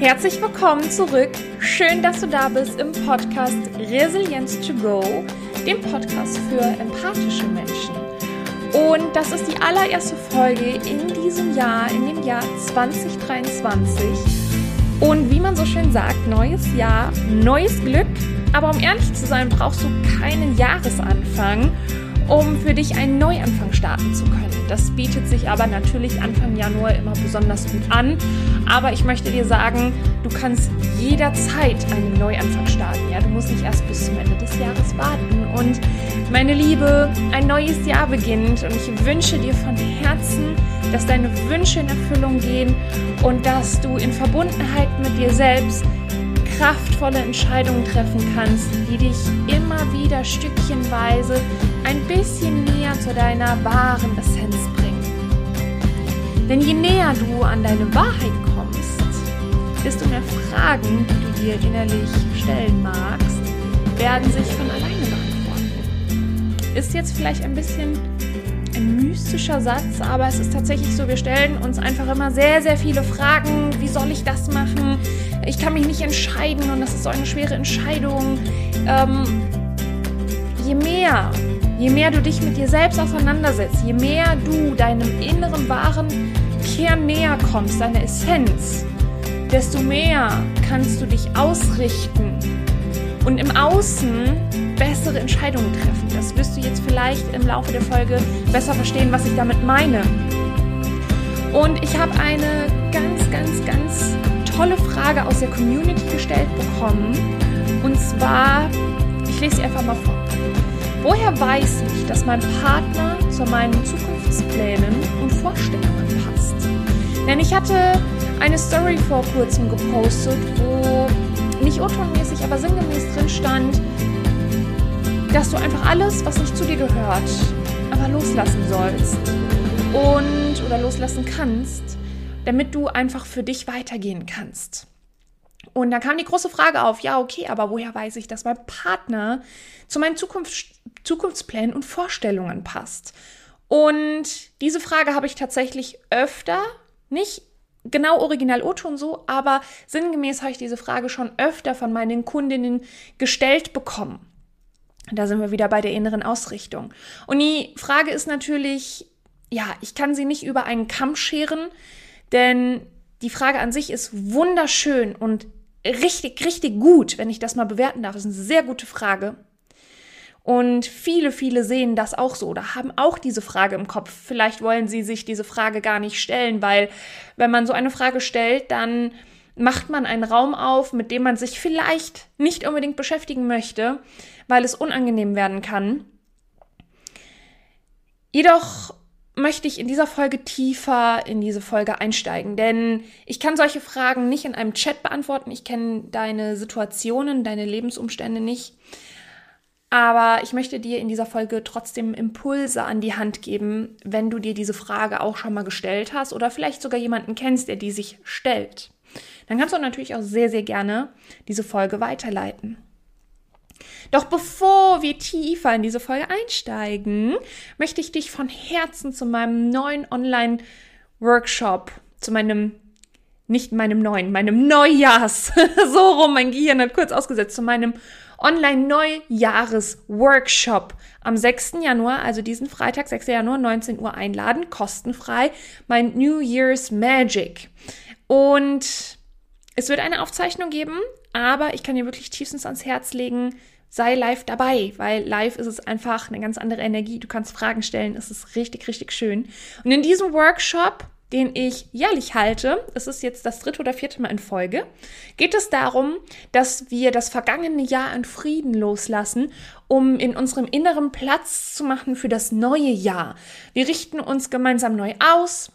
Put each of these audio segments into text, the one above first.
Herzlich willkommen zurück. Schön, dass du da bist im Podcast Resilienz to Go, dem Podcast für empathische Menschen. Und das ist die allererste Folge in diesem Jahr, in dem Jahr 2023. Und wie man so schön sagt, neues Jahr, neues Glück. Aber um ehrlich zu sein, brauchst du keinen Jahresanfang, um für dich einen Neuanfang starten zu können. Das bietet sich aber natürlich Anfang Januar immer besonders gut an. Aber ich möchte dir sagen, du kannst jederzeit einen Neuanfang starten. Ja, du musst nicht erst bis zum Ende des Jahres warten. Und meine Liebe, ein neues Jahr beginnt und ich wünsche dir von Herzen, dass deine Wünsche in Erfüllung gehen und dass du in Verbundenheit mit dir selbst kraftvolle Entscheidungen treffen kannst, die dich immer wieder stückchenweise ein bisschen näher zu deiner wahren Essenz bringen. Denn je näher du an deine Wahrheit kommst, desto mehr Fragen, die du dir innerlich stellen magst, werden sich von alleine beantworten. Ist jetzt vielleicht ein bisschen mystischer Satz, aber es ist tatsächlich so, wir stellen uns einfach immer sehr, sehr viele Fragen. Wie soll ich das machen? Ich kann mich nicht entscheiden und das ist so eine schwere Entscheidung. Ähm, je mehr Je mehr du dich mit dir selbst auseinandersetzt, je mehr du deinem inneren wahren Kern näher kommst, deiner Essenz, desto mehr kannst du dich ausrichten und im Außen bessere Entscheidungen treffen. Das wirst du jetzt vielleicht im Laufe der Folge besser verstehen, was ich damit meine. Und ich habe eine ganz, ganz, ganz tolle Frage aus der Community gestellt bekommen. Und zwar, ich lese sie einfach mal vor. Woher weiß ich, dass mein Partner zu meinen Zukunftsplänen und Vorstellungen passt? Denn ich hatte eine Story vor kurzem gepostet, wo nicht urtonmäßig, aber sinngemäß drin stand, dass du einfach alles, was nicht zu dir gehört, aber loslassen sollst und oder loslassen kannst, damit du einfach für dich weitergehen kannst. Und da kam die große Frage auf, ja, okay, aber woher weiß ich, dass mein Partner zu meinen Zukunft, Zukunftsplänen und Vorstellungen passt? Und diese Frage habe ich tatsächlich öfter, nicht genau original O-Ton so, aber sinngemäß habe ich diese Frage schon öfter von meinen Kundinnen gestellt bekommen. Da sind wir wieder bei der inneren Ausrichtung. Und die Frage ist natürlich, ja, ich kann sie nicht über einen Kamm scheren, denn die Frage an sich ist wunderschön und richtig, richtig gut, wenn ich das mal bewerten darf. Das ist eine sehr gute Frage. Und viele, viele sehen das auch so oder haben auch diese Frage im Kopf. Vielleicht wollen sie sich diese Frage gar nicht stellen, weil wenn man so eine Frage stellt, dann macht man einen Raum auf, mit dem man sich vielleicht nicht unbedingt beschäftigen möchte, weil es unangenehm werden kann. Jedoch möchte ich in dieser Folge tiefer in diese Folge einsteigen, denn ich kann solche Fragen nicht in einem Chat beantworten. Ich kenne deine Situationen, deine Lebensumstände nicht. Aber ich möchte dir in dieser Folge trotzdem Impulse an die Hand geben, wenn du dir diese Frage auch schon mal gestellt hast oder vielleicht sogar jemanden kennst, der die sich stellt. Dann kannst du natürlich auch sehr, sehr gerne diese Folge weiterleiten. Doch bevor wir tiefer in diese Folge einsteigen, möchte ich dich von Herzen zu meinem neuen Online-Workshop, zu meinem, nicht meinem neuen, meinem Neujahrs, so rum, mein Gehirn hat kurz ausgesetzt, zu meinem Online-Neujahres-Workshop am 6. Januar, also diesen Freitag, 6. Januar, 19 Uhr einladen, kostenfrei, mein New Year's Magic. Und es wird eine Aufzeichnung geben, aber ich kann dir wirklich tiefstens ans Herz legen, sei live dabei, weil live ist es einfach eine ganz andere Energie. Du kannst Fragen stellen, es ist richtig, richtig schön. Und in diesem Workshop, den ich jährlich halte, es ist jetzt das dritte oder vierte Mal in Folge, geht es darum, dass wir das vergangene Jahr in Frieden loslassen, um in unserem Inneren Platz zu machen für das neue Jahr. Wir richten uns gemeinsam neu aus,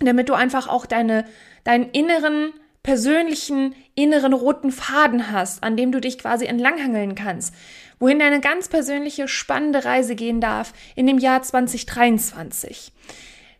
damit du einfach auch deine, deinen inneren persönlichen inneren roten Faden hast, an dem du dich quasi entlanghangeln kannst, wohin deine ganz persönliche spannende Reise gehen darf in dem Jahr 2023.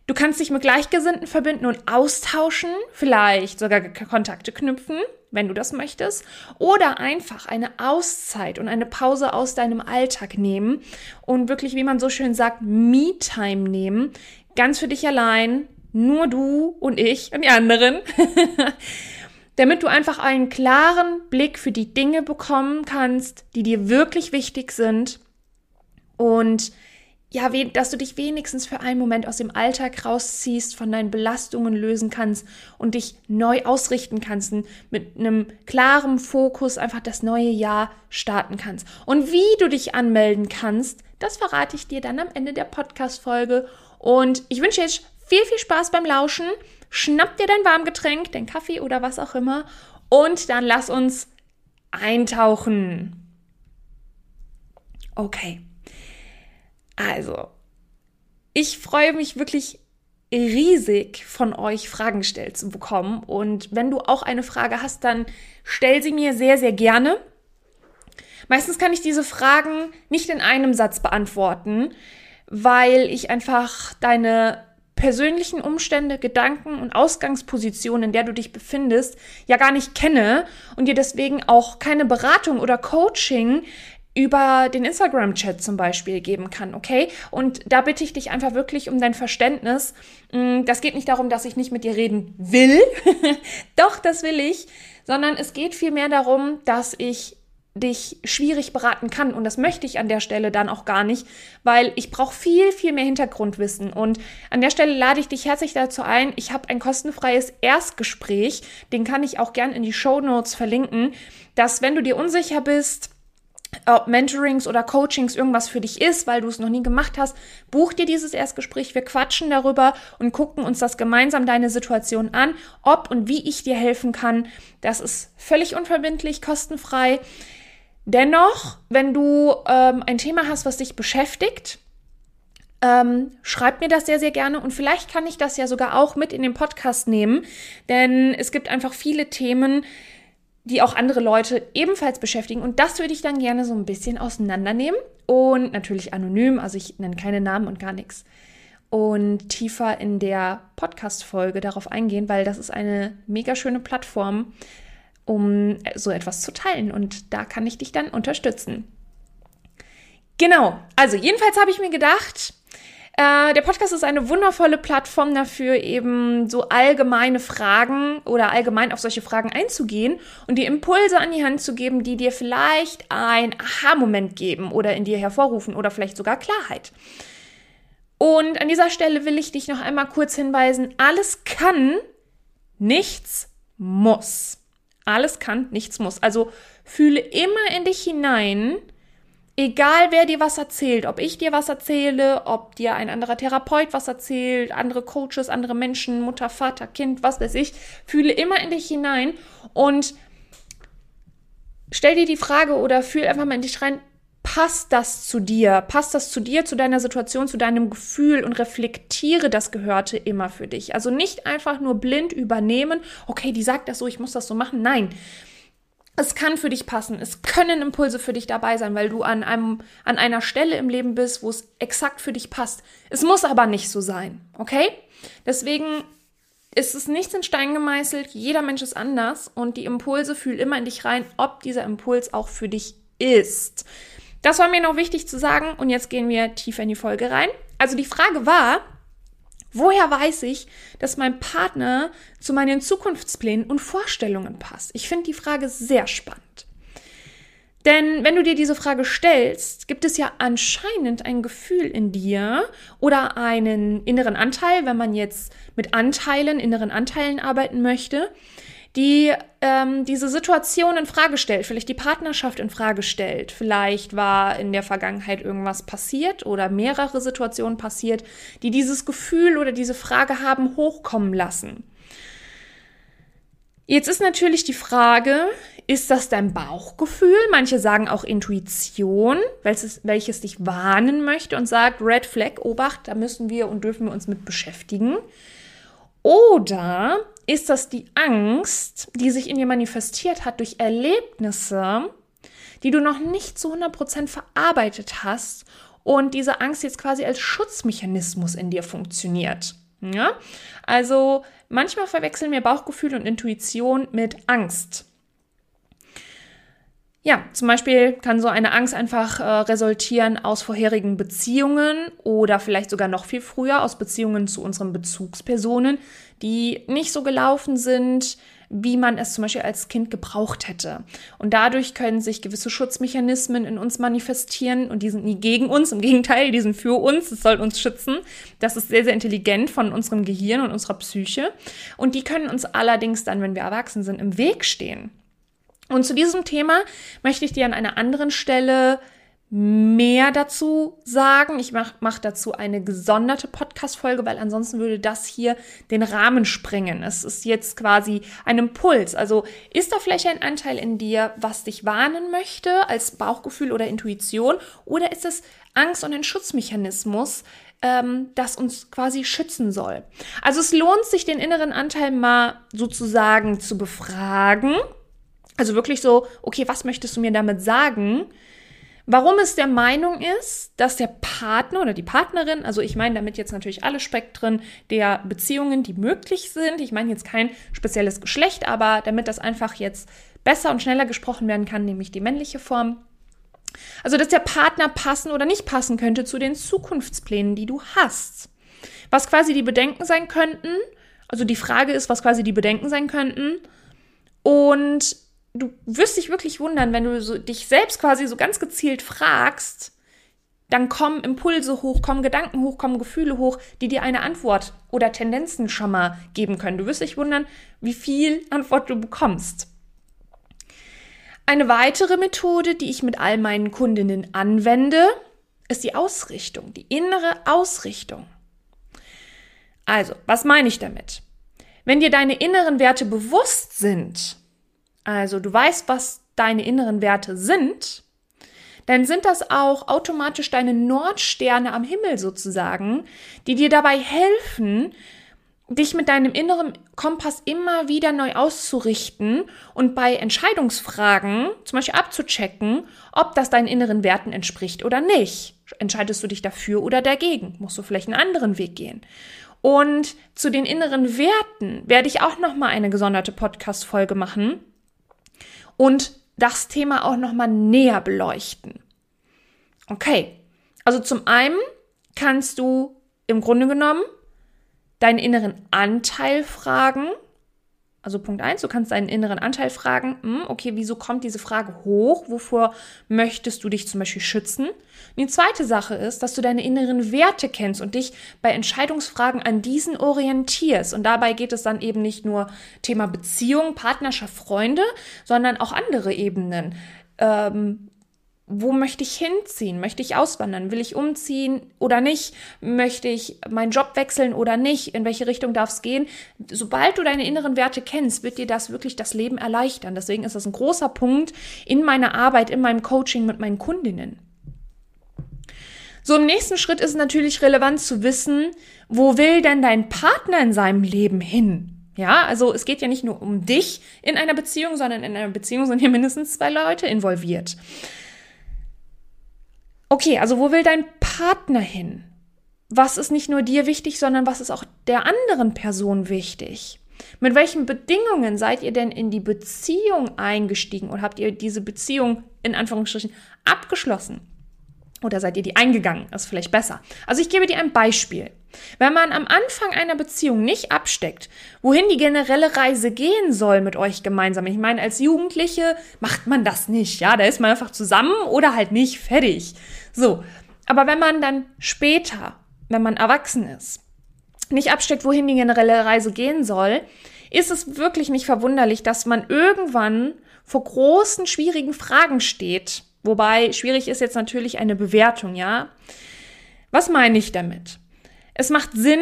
Du kannst dich mit Gleichgesinnten verbinden und austauschen, vielleicht sogar Kontakte knüpfen, wenn du das möchtest, oder einfach eine Auszeit und eine Pause aus deinem Alltag nehmen und wirklich, wie man so schön sagt, Me-Time nehmen, ganz für dich allein, nur du und ich und die anderen. damit du einfach einen klaren Blick für die Dinge bekommen kannst, die dir wirklich wichtig sind und ja, dass du dich wenigstens für einen Moment aus dem Alltag rausziehst, von deinen Belastungen lösen kannst und dich neu ausrichten kannst, mit einem klaren Fokus einfach das neue Jahr starten kannst. Und wie du dich anmelden kannst, das verrate ich dir dann am Ende der Podcast-Folge. Und ich wünsche jetzt viel, viel Spaß beim Lauschen. Schnapp dir dein Warmgetränk, dein Kaffee oder was auch immer und dann lass uns eintauchen. Okay. Also, ich freue mich wirklich riesig von euch Fragen gestellt zu bekommen. Und wenn du auch eine Frage hast, dann stell sie mir sehr, sehr gerne. Meistens kann ich diese Fragen nicht in einem Satz beantworten, weil ich einfach deine persönlichen Umstände, Gedanken und Ausgangsposition, in der du dich befindest, ja gar nicht kenne und dir deswegen auch keine Beratung oder Coaching über den Instagram-Chat zum Beispiel geben kann, okay? Und da bitte ich dich einfach wirklich um dein Verständnis. Mm, das geht nicht darum, dass ich nicht mit dir reden will. Doch, das will ich. Sondern es geht vielmehr darum, dass ich dich schwierig beraten kann. Und das möchte ich an der Stelle dann auch gar nicht, weil ich brauche viel, viel mehr Hintergrundwissen. Und an der Stelle lade ich dich herzlich dazu ein. Ich habe ein kostenfreies Erstgespräch, den kann ich auch gern in die Show Notes verlinken, dass wenn du dir unsicher bist, ob Mentorings oder Coachings irgendwas für dich ist, weil du es noch nie gemacht hast, buch dir dieses Erstgespräch. Wir quatschen darüber und gucken uns das gemeinsam deine Situation an, ob und wie ich dir helfen kann. Das ist völlig unverbindlich, kostenfrei. Dennoch, wenn du ähm, ein Thema hast, was dich beschäftigt, ähm, schreib mir das sehr, sehr gerne und vielleicht kann ich das ja sogar auch mit in den Podcast nehmen, denn es gibt einfach viele Themen, die auch andere Leute ebenfalls beschäftigen und das würde ich dann gerne so ein bisschen auseinandernehmen und natürlich anonym, also ich nenne keine Namen und gar nichts und tiefer in der Podcast-Folge darauf eingehen, weil das ist eine mega schöne Plattform, um so etwas zu teilen. Und da kann ich dich dann unterstützen. Genau, also jedenfalls habe ich mir gedacht, äh, der Podcast ist eine wundervolle Plattform dafür, eben so allgemeine Fragen oder allgemein auf solche Fragen einzugehen und dir Impulse an die Hand zu geben, die dir vielleicht ein Aha-Moment geben oder in dir hervorrufen oder vielleicht sogar Klarheit. Und an dieser Stelle will ich dich noch einmal kurz hinweisen, alles kann, nichts muss. Alles kann, nichts muss. Also fühle immer in dich hinein, egal wer dir was erzählt, ob ich dir was erzähle, ob dir ein anderer Therapeut was erzählt, andere Coaches, andere Menschen, Mutter, Vater, Kind, was weiß ich, fühle immer in dich hinein und stell dir die Frage oder fühl einfach mal in dich rein, passt das zu dir? Passt das zu dir, zu deiner Situation, zu deinem Gefühl und reflektiere das Gehörte immer für dich. Also nicht einfach nur blind übernehmen, okay, die sagt das so, ich muss das so machen. Nein. Es kann für dich passen. Es können Impulse für dich dabei sein, weil du an einem, an einer Stelle im Leben bist, wo es exakt für dich passt. Es muss aber nicht so sein. Okay? Deswegen ist es nichts in Stein gemeißelt. Jeder Mensch ist anders und die Impulse fühl immer in dich rein, ob dieser Impuls auch für dich ist. Das war mir noch wichtig zu sagen und jetzt gehen wir tiefer in die Folge rein. Also die Frage war, woher weiß ich, dass mein Partner zu meinen Zukunftsplänen und Vorstellungen passt? Ich finde die Frage sehr spannend. Denn wenn du dir diese Frage stellst, gibt es ja anscheinend ein Gefühl in dir oder einen inneren Anteil, wenn man jetzt mit Anteilen, inneren Anteilen arbeiten möchte, die ähm, diese Situation in Frage stellt, vielleicht die Partnerschaft in Frage stellt. Vielleicht war in der Vergangenheit irgendwas passiert oder mehrere Situationen passiert, die dieses Gefühl oder diese Frage haben hochkommen lassen. Jetzt ist natürlich die Frage, ist das dein Bauchgefühl? Manche sagen auch Intuition, welches, welches dich warnen möchte und sagt, Red Flag, Obacht, da müssen wir und dürfen wir uns mit beschäftigen. Oder ist das die Angst, die sich in dir manifestiert hat durch Erlebnisse, die du noch nicht zu 100% verarbeitet hast und diese Angst jetzt quasi als Schutzmechanismus in dir funktioniert. Ja? Also manchmal verwechseln wir Bauchgefühl und Intuition mit Angst. Ja, zum Beispiel kann so eine Angst einfach äh, resultieren aus vorherigen Beziehungen oder vielleicht sogar noch viel früher aus Beziehungen zu unseren Bezugspersonen, die nicht so gelaufen sind, wie man es zum Beispiel als Kind gebraucht hätte. Und dadurch können sich gewisse Schutzmechanismen in uns manifestieren und die sind nie gegen uns, im Gegenteil, die sind für uns, es soll uns schützen. Das ist sehr, sehr intelligent von unserem Gehirn und unserer Psyche. Und die können uns allerdings dann, wenn wir erwachsen sind, im Weg stehen. Und zu diesem Thema möchte ich dir an einer anderen Stelle mehr dazu sagen. Ich mache mach dazu eine gesonderte Podcast-Folge, weil ansonsten würde das hier den Rahmen sprengen. Es ist jetzt quasi ein Impuls. Also ist da vielleicht ein Anteil in dir, was dich warnen möchte als Bauchgefühl oder Intuition? Oder ist es Angst und ein Schutzmechanismus, ähm, das uns quasi schützen soll? Also es lohnt sich, den inneren Anteil mal sozusagen zu befragen. Also wirklich so, okay, was möchtest du mir damit sagen? Warum es der Meinung ist, dass der Partner oder die Partnerin, also ich meine damit jetzt natürlich alle Spektren der Beziehungen, die möglich sind. Ich meine jetzt kein spezielles Geschlecht, aber damit das einfach jetzt besser und schneller gesprochen werden kann, nämlich die männliche Form. Also, dass der Partner passen oder nicht passen könnte zu den Zukunftsplänen, die du hast. Was quasi die Bedenken sein könnten. Also die Frage ist, was quasi die Bedenken sein könnten. Und du wirst dich wirklich wundern, wenn du so, dich selbst quasi so ganz gezielt fragst, dann kommen Impulse hoch, kommen Gedanken hoch, kommen Gefühle hoch, die dir eine Antwort oder Tendenzen schon mal geben können. Du wirst dich wundern, wie viel Antwort du bekommst. Eine weitere Methode, die ich mit all meinen Kundinnen anwende, ist die Ausrichtung, die innere Ausrichtung. Also, was meine ich damit? Wenn dir deine inneren Werte bewusst sind, also du weißt, was deine inneren Werte sind, dann sind das auch automatisch deine Nordsterne am Himmel sozusagen, die dir dabei helfen, dich mit deinem inneren Kompass immer wieder neu auszurichten und bei Entscheidungsfragen zum Beispiel abzuchecken, ob das deinen inneren Werten entspricht oder nicht. Entscheidest du dich dafür oder dagegen? Musst du vielleicht einen anderen Weg gehen? Und zu den inneren Werten werde ich auch noch mal eine gesonderte Podcast-Folge machen und das Thema auch nochmal näher beleuchten. Okay, also zum einen kannst du im Grunde genommen deinen inneren Anteil fragen, also Punkt eins, du kannst deinen inneren Anteil fragen, hm, okay, wieso kommt diese Frage hoch? Wovor möchtest du dich zum Beispiel schützen? Und die zweite Sache ist, dass du deine inneren Werte kennst und dich bei Entscheidungsfragen an diesen orientierst. Und dabei geht es dann eben nicht nur Thema Beziehung, Partnerschaft, Freunde, sondern auch andere Ebenen. Ähm, wo möchte ich hinziehen? Möchte ich auswandern? Will ich umziehen oder nicht? Möchte ich meinen Job wechseln oder nicht? In welche Richtung darf es gehen? Sobald du deine inneren Werte kennst, wird dir das wirklich das Leben erleichtern. Deswegen ist das ein großer Punkt in meiner Arbeit, in meinem Coaching mit meinen Kundinnen. So im nächsten Schritt ist natürlich relevant zu wissen, wo will denn dein Partner in seinem Leben hin? Ja, also es geht ja nicht nur um dich in einer Beziehung, sondern in einer Beziehung sind hier mindestens zwei Leute involviert. Okay, also wo will dein Partner hin? Was ist nicht nur dir wichtig, sondern was ist auch der anderen Person wichtig? Mit welchen Bedingungen seid ihr denn in die Beziehung eingestiegen oder habt ihr diese Beziehung in Anführungsstrichen abgeschlossen? Oder seid ihr die eingegangen? Das ist vielleicht besser. Also ich gebe dir ein Beispiel. Wenn man am Anfang einer Beziehung nicht absteckt, wohin die generelle Reise gehen soll mit euch gemeinsam. Ich meine, als Jugendliche macht man das nicht, ja, da ist man einfach zusammen oder halt nicht fertig. So. Aber wenn man dann später, wenn man erwachsen ist, nicht absteckt, wohin die generelle Reise gehen soll, ist es wirklich nicht verwunderlich, dass man irgendwann vor großen, schwierigen Fragen steht. Wobei schwierig ist jetzt natürlich eine Bewertung, ja. Was meine ich damit? Es macht Sinn,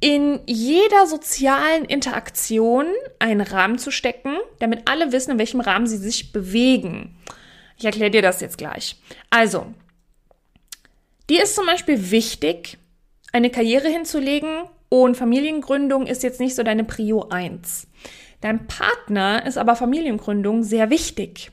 in jeder sozialen Interaktion einen Rahmen zu stecken, damit alle wissen, in welchem Rahmen sie sich bewegen. Ich erkläre dir das jetzt gleich. Also, dir ist zum Beispiel wichtig, eine Karriere hinzulegen und Familiengründung ist jetzt nicht so deine Prio 1. Dein Partner ist aber Familiengründung sehr wichtig.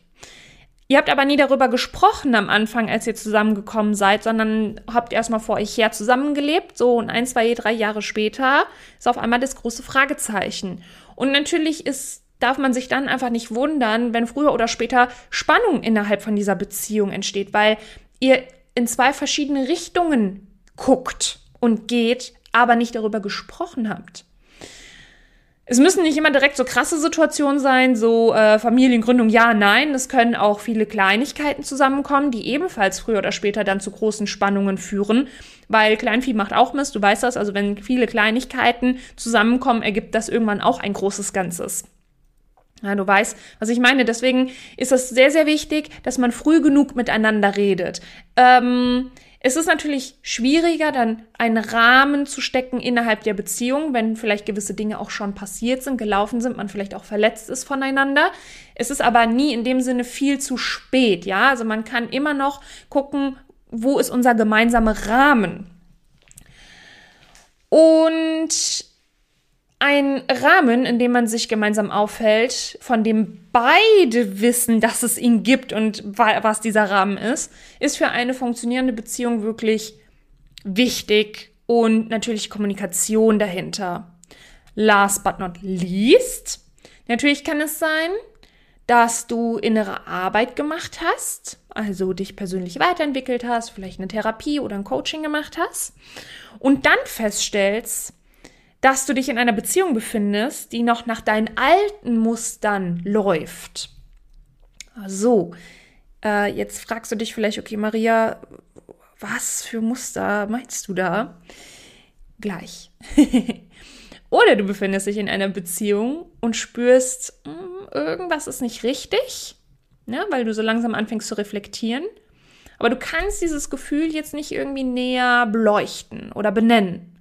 Ihr habt aber nie darüber gesprochen am Anfang, als ihr zusammengekommen seid, sondern habt erstmal vor euch her zusammengelebt. So und ein, zwei, drei Jahre später ist auf einmal das große Fragezeichen. Und natürlich ist, darf man sich dann einfach nicht wundern, wenn früher oder später Spannung innerhalb von dieser Beziehung entsteht, weil ihr in zwei verschiedene Richtungen guckt und geht, aber nicht darüber gesprochen habt. Es müssen nicht immer direkt so krasse Situationen sein, so äh, Familiengründung, ja, nein. Es können auch viele Kleinigkeiten zusammenkommen, die ebenfalls früher oder später dann zu großen Spannungen führen, weil Kleinvieh macht auch Mist, du weißt das. Also wenn viele Kleinigkeiten zusammenkommen, ergibt das irgendwann auch ein großes Ganzes. Ja, du weißt, was ich meine. Deswegen ist es sehr, sehr wichtig, dass man früh genug miteinander redet. Ähm, es ist natürlich schwieriger, dann einen Rahmen zu stecken innerhalb der Beziehung, wenn vielleicht gewisse Dinge auch schon passiert sind, gelaufen sind, man vielleicht auch verletzt ist voneinander. Es ist aber nie in dem Sinne viel zu spät, ja. Also man kann immer noch gucken, wo ist unser gemeinsamer Rahmen. Und ein Rahmen, in dem man sich gemeinsam aufhält, von dem beide wissen, dass es ihn gibt und was dieser Rahmen ist, ist für eine funktionierende Beziehung wirklich wichtig und natürlich Kommunikation dahinter. Last but not least, natürlich kann es sein, dass du innere Arbeit gemacht hast, also dich persönlich weiterentwickelt hast, vielleicht eine Therapie oder ein Coaching gemacht hast und dann feststellst, dass du dich in einer Beziehung befindest, die noch nach deinen alten Mustern läuft. So, äh, jetzt fragst du dich vielleicht, okay, Maria, was für Muster meinst du da? Gleich. Oder du befindest dich in einer Beziehung und spürst, mh, hm, irgendwas ist nicht richtig, ne, weil du so langsam anfängst zu reflektieren. Aber du kannst dieses Gefühl jetzt nicht irgendwie näher beleuchten oder benennen.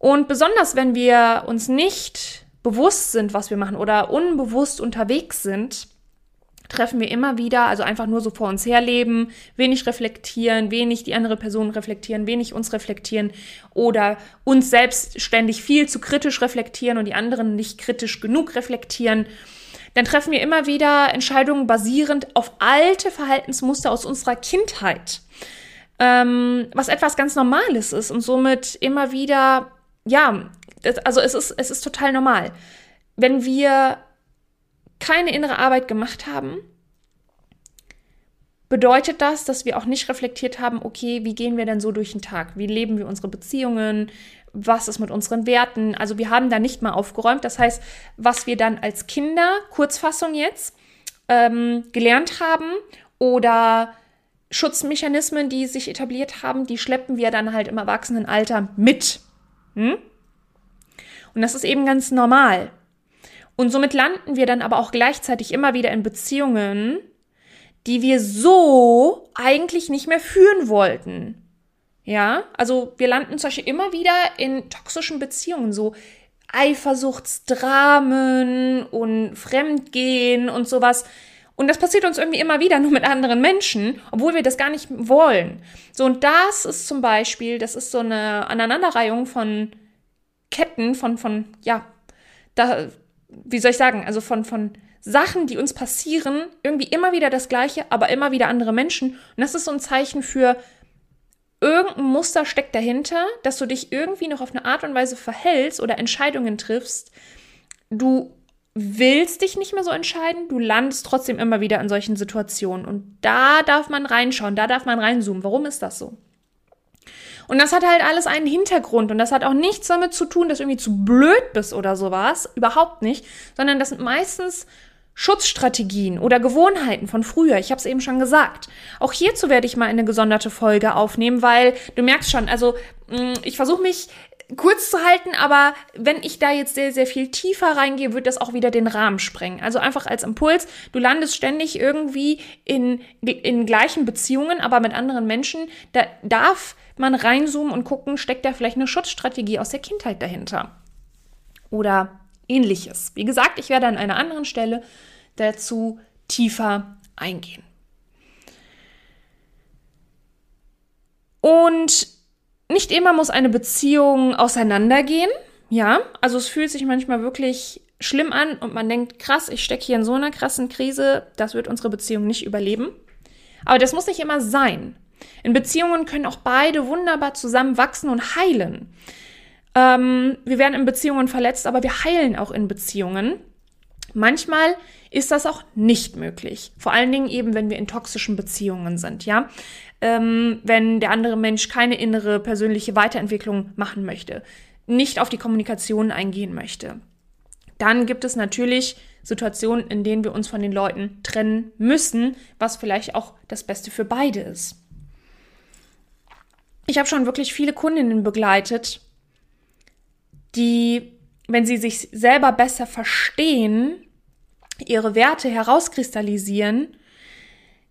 Und besonders wenn wir uns nicht bewusst sind, was wir machen oder unbewusst unterwegs sind, treffen wir immer wieder, also einfach nur so vor uns herleben, wenig reflektieren, wenig die andere Person reflektieren, wenig uns reflektieren oder uns selbst ständig viel zu kritisch reflektieren und die anderen nicht kritisch genug reflektieren, dann treffen wir immer wieder Entscheidungen basierend auf alte Verhaltensmuster aus unserer Kindheit, ähm, was etwas ganz Normales ist und somit immer wieder ja, das, also es ist, es ist total normal. Wenn wir keine innere Arbeit gemacht haben, bedeutet das, dass wir auch nicht reflektiert haben, okay, wie gehen wir denn so durch den Tag? Wie leben wir unsere Beziehungen? Was ist mit unseren Werten? Also wir haben da nicht mal aufgeräumt. Das heißt, was wir dann als Kinder, Kurzfassung jetzt, ähm, gelernt haben oder Schutzmechanismen, die sich etabliert haben, die schleppen wir dann halt im Erwachsenenalter mit. Hm? Und das ist eben ganz normal. Und somit landen wir dann aber auch gleichzeitig immer wieder in Beziehungen, die wir so eigentlich nicht mehr führen wollten. Ja, also wir landen zum Beispiel immer wieder in toxischen Beziehungen, so Eifersuchtsdramen und Fremdgehen und sowas. Und das passiert uns irgendwie immer wieder, nur mit anderen Menschen, obwohl wir das gar nicht wollen. So, und das ist zum Beispiel, das ist so eine Aneinanderreihung von Ketten, von, von, ja, da, wie soll ich sagen, also von, von Sachen, die uns passieren, irgendwie immer wieder das Gleiche, aber immer wieder andere Menschen. Und das ist so ein Zeichen für, irgendein Muster steckt dahinter, dass du dich irgendwie noch auf eine Art und Weise verhältst oder Entscheidungen triffst. Du willst dich nicht mehr so entscheiden, du landest trotzdem immer wieder in solchen Situationen. Und da darf man reinschauen, da darf man reinzoomen. Warum ist das so? Und das hat halt alles einen Hintergrund und das hat auch nichts damit zu tun, dass du irgendwie zu blöd bist oder sowas. Überhaupt nicht. Sondern das sind meistens Schutzstrategien oder Gewohnheiten von früher. Ich habe es eben schon gesagt. Auch hierzu werde ich mal eine gesonderte Folge aufnehmen, weil du merkst schon, also mm, ich versuche mich kurz zu halten, aber wenn ich da jetzt sehr, sehr viel tiefer reingehe, wird das auch wieder den Rahmen sprengen. Also einfach als Impuls, du landest ständig irgendwie in, in gleichen Beziehungen, aber mit anderen Menschen. Da darf man reinzoomen und gucken, steckt da vielleicht eine Schutzstrategie aus der Kindheit dahinter. Oder ähnliches. Wie gesagt, ich werde an einer anderen Stelle dazu tiefer eingehen. Und nicht immer muss eine Beziehung auseinandergehen. Ja, also es fühlt sich manchmal wirklich schlimm an und man denkt, krass, ich stecke hier in so einer krassen Krise, das wird unsere Beziehung nicht überleben. Aber das muss nicht immer sein. In Beziehungen können auch beide wunderbar zusammen wachsen und heilen. Ähm, wir werden in Beziehungen verletzt, aber wir heilen auch in Beziehungen. Manchmal ist das auch nicht möglich. Vor allen Dingen eben, wenn wir in toxischen Beziehungen sind, ja ähm, wenn der andere Mensch keine innere persönliche Weiterentwicklung machen möchte. nicht auf die Kommunikation eingehen möchte. Dann gibt es natürlich Situationen, in denen wir uns von den Leuten trennen müssen, was vielleicht auch das Beste für beide ist. Ich habe schon wirklich viele Kundinnen begleitet, die, wenn sie sich selber besser verstehen, ihre Werte herauskristallisieren,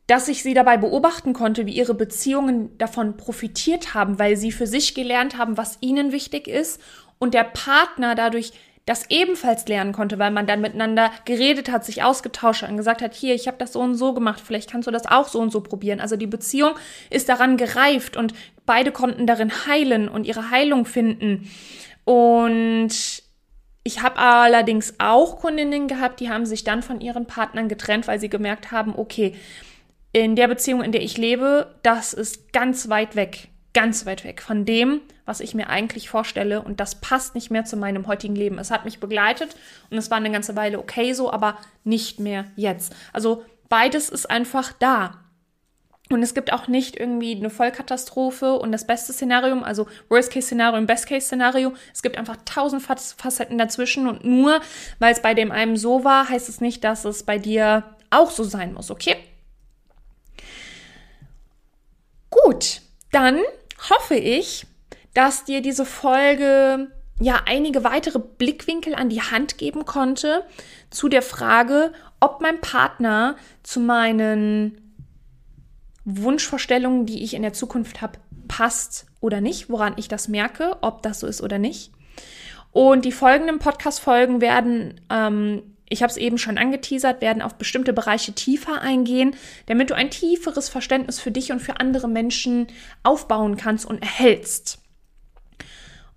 dass ich sie dabei beobachten konnte, wie ihre Beziehungen davon profitiert haben, weil sie für sich gelernt haben, was ihnen wichtig ist und der Partner dadurch das ebenfalls lernen konnte, weil man dann miteinander geredet hat, sich ausgetauscht hat und gesagt hat, hier, ich habe das so und so gemacht, vielleicht kannst du das auch so und so probieren. Also die Beziehung ist daran gereift und beide konnten darin heilen und ihre Heilung finden. Und ich habe allerdings auch Kundinnen gehabt, die haben sich dann von ihren Partnern getrennt, weil sie gemerkt haben, okay, in der Beziehung, in der ich lebe, das ist ganz weit weg ganz weit weg von dem, was ich mir eigentlich vorstelle. Und das passt nicht mehr zu meinem heutigen Leben. Es hat mich begleitet und es war eine ganze Weile okay so, aber nicht mehr jetzt. Also beides ist einfach da. Und es gibt auch nicht irgendwie eine Vollkatastrophe und das beste Szenario, also Worst-Case-Szenario und Best-Case-Szenario. Es gibt einfach tausend Facetten dazwischen und nur weil es bei dem einen so war, heißt es nicht, dass es bei dir auch so sein muss, okay? Gut, dann hoffe ich, dass dir diese Folge ja einige weitere Blickwinkel an die Hand geben konnte zu der Frage, ob mein Partner zu meinen Wunschvorstellungen, die ich in der Zukunft habe, passt oder nicht, woran ich das merke, ob das so ist oder nicht. Und die folgenden Podcast-Folgen werden ähm, ich habe es eben schon angeteasert, werden auf bestimmte Bereiche tiefer eingehen, damit du ein tieferes Verständnis für dich und für andere Menschen aufbauen kannst und erhältst.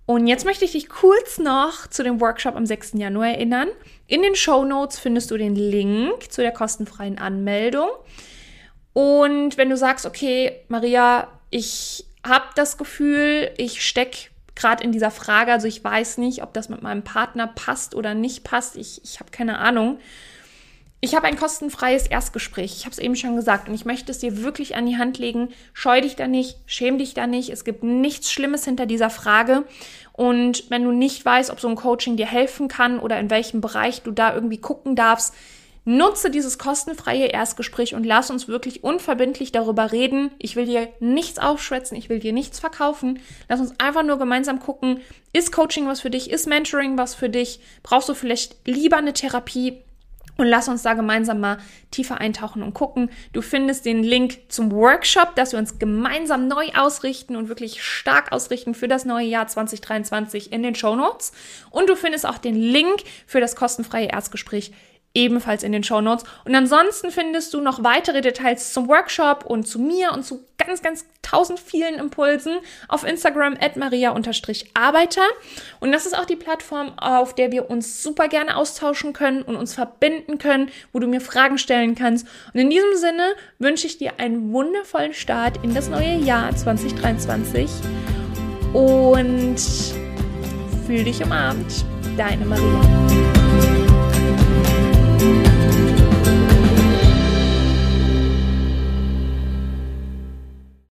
Und jetzt möchte ich dich kurz noch zu dem Workshop am 6. Januar erinnern. In den Show Notes findest du den Link zu der kostenfreien Anmeldung. Und wenn du sagst, okay, Maria, ich habe das Gefühl, ich stecke gerade in dieser Frage, also ich weiß nicht, ob das mit meinem Partner passt oder nicht passt. Ich, ich habe keine Ahnung. Ich habe ein kostenfreies Erstgespräch. Ich habe es eben schon gesagt und ich möchte es dir wirklich an die Hand legen. Scheu dich da nicht, schäm dich da nicht. Es gibt nichts Schlimmes hinter dieser Frage. Und wenn du nicht weißt, ob so ein Coaching dir helfen kann oder in welchem Bereich du da irgendwie gucken darfst, Nutze dieses kostenfreie Erstgespräch und lass uns wirklich unverbindlich darüber reden. Ich will dir nichts aufschwätzen, ich will dir nichts verkaufen. Lass uns einfach nur gemeinsam gucken, ist Coaching was für dich, ist Mentoring was für dich, brauchst du vielleicht lieber eine Therapie? Und lass uns da gemeinsam mal tiefer eintauchen und gucken. Du findest den Link zum Workshop, dass wir uns gemeinsam neu ausrichten und wirklich stark ausrichten für das neue Jahr 2023 in den Show Notes. Und du findest auch den Link für das kostenfreie Erstgespräch ebenfalls in den Show Notes. Und ansonsten findest du noch weitere Details zum Workshop und zu mir und zu ganz, ganz tausend vielen Impulsen auf Instagram at maria-arbeiter. Und das ist auch die Plattform, auf der wir uns super gerne austauschen können und uns verbinden können, wo du mir Fragen stellen kannst. Und in diesem Sinne wünsche ich dir einen wundervollen Start in das neue Jahr 2023 und fühl dich umarmt. Deine Maria.